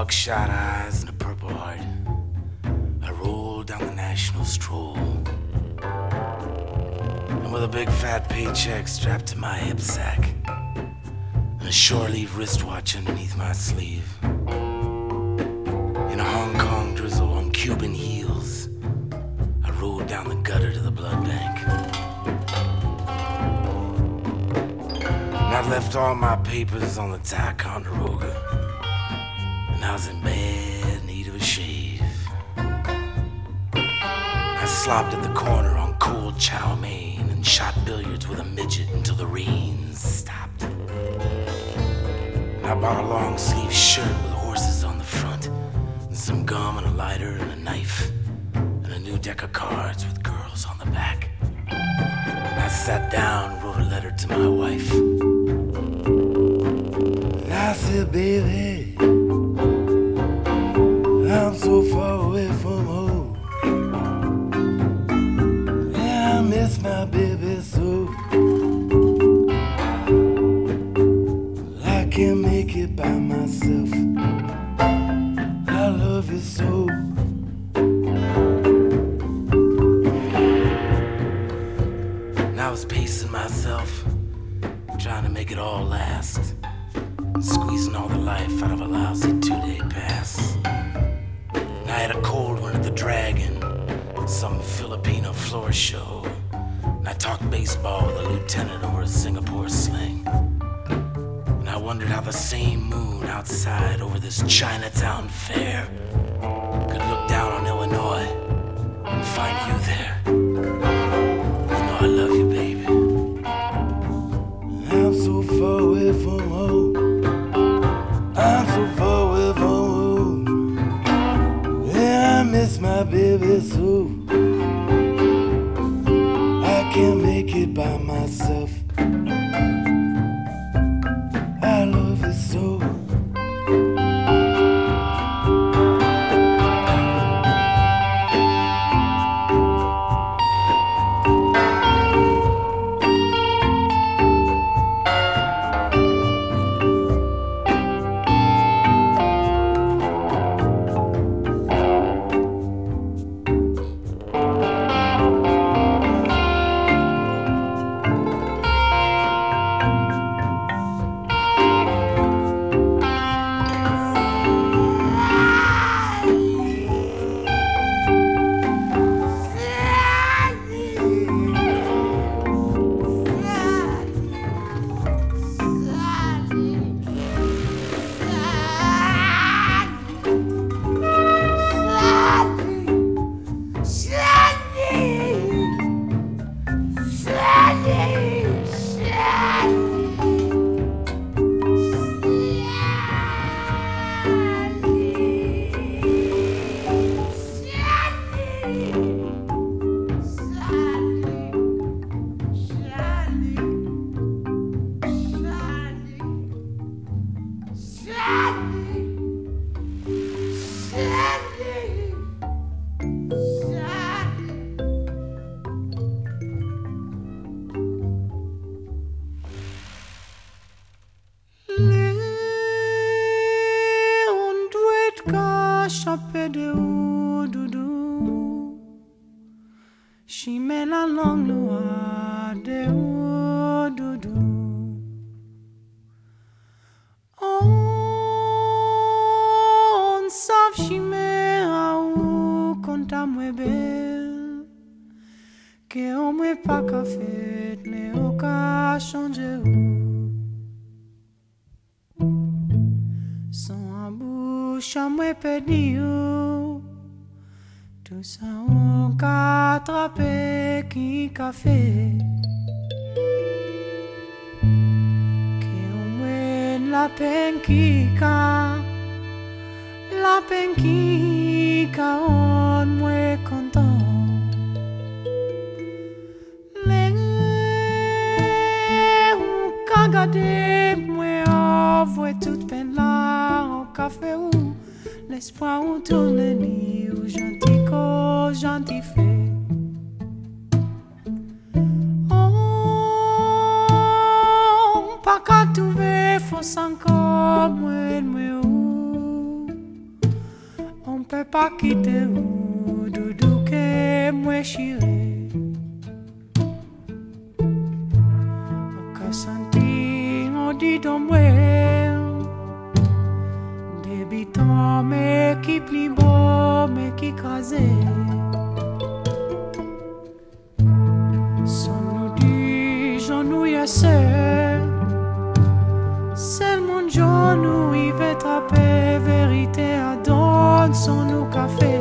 buckshot eyes and a purple heart, I rolled down the national stroll. And with a big fat paycheck strapped to my hip sack, and a shore leave wristwatch underneath my sleeve, in a Hong Kong drizzle on Cuban heels, I rode down the gutter to the blood bank. And I'd left all my papers on the Ticonderoga. And I was in bad need of a shave. I slopped at the corner on cold chow mein and shot billiards with a midget until the rain stopped. And I bought a long sleeve shirt with horses on the front, and some gum and a lighter and a knife, and a new deck of cards with girls on the back. And I sat down and wrote a letter to my wife. I said, baby, café. Que omen la penquica, la penquica on mue contó. Gade mwen avwe tout pen la An kafe ou, l'espoir ou tourne ni Ou janti ko, ca tuve fosan como el meu On pe pa kite ou doudou ke mwe chire O ka santi on di don mwe Debitan me ki pli bo me ki kaze. sono no café.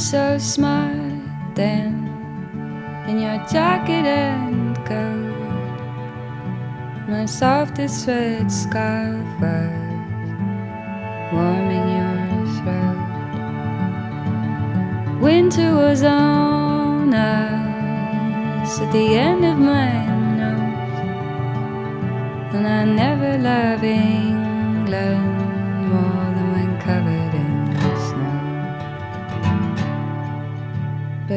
So smart then, in your jacket and coat. My softest red scarf was warming your throat. Winter was on us at the end of my nose, and I never loved England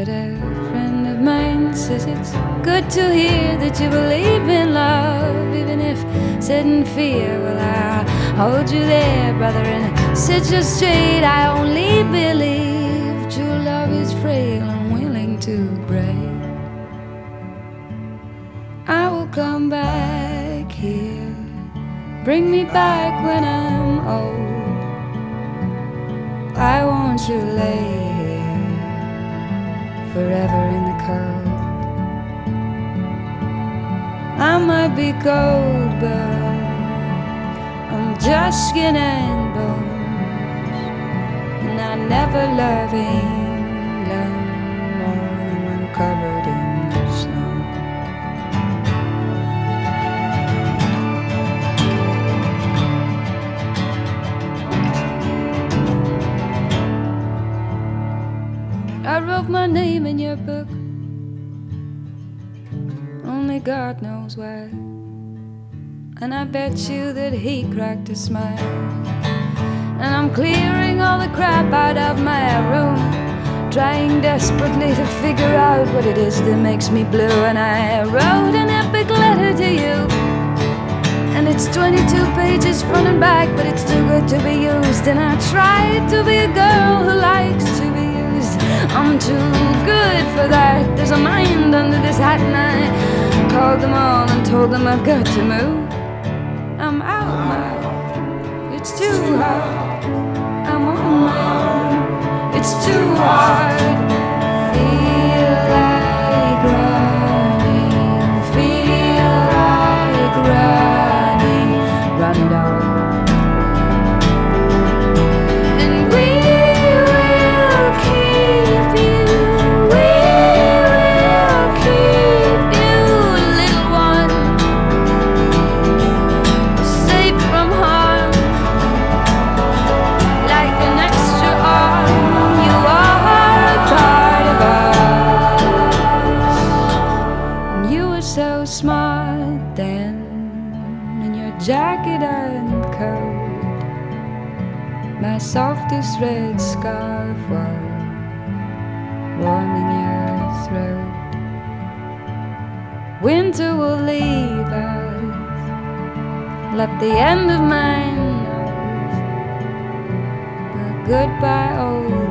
But a friend of mine says it's good to hear that you believe in love, even if set in fear. Well, I'll hold you there, brother, and set you straight. I only believe true love is frail and willing to break. I will come back here, bring me back when I'm old. I want you here forever in the cold. I might be cold, but I'm just skin and bones. And I never love England knows why. And I bet you that he cracked a smile. And I'm clearing all the crap out of my room. Trying desperately to figure out what it is that makes me blue. And I wrote an epic letter to you. And it's 22 pages front and back, but it's too good to be used. And I tried to be a girl who likes to be used. I'm too good for that. There's a mind under this hat, and I called them all and told them I've got to move. I'm out now. It's too hard. I'm on my own. It's too hard. The end of my nose. Goodbye, old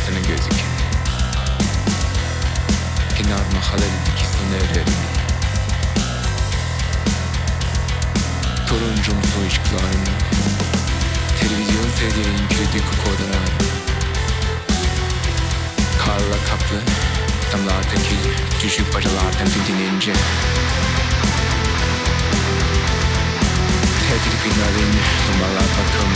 arkasını gözük Kenar mahallenin ikisini evlerim Turuncumsu ışıklarını Televizyon seyredenin kilidi kokodalar Karla kaplı damlardaki düşük bacalardan didinince Tedirginlerin numaralar bakım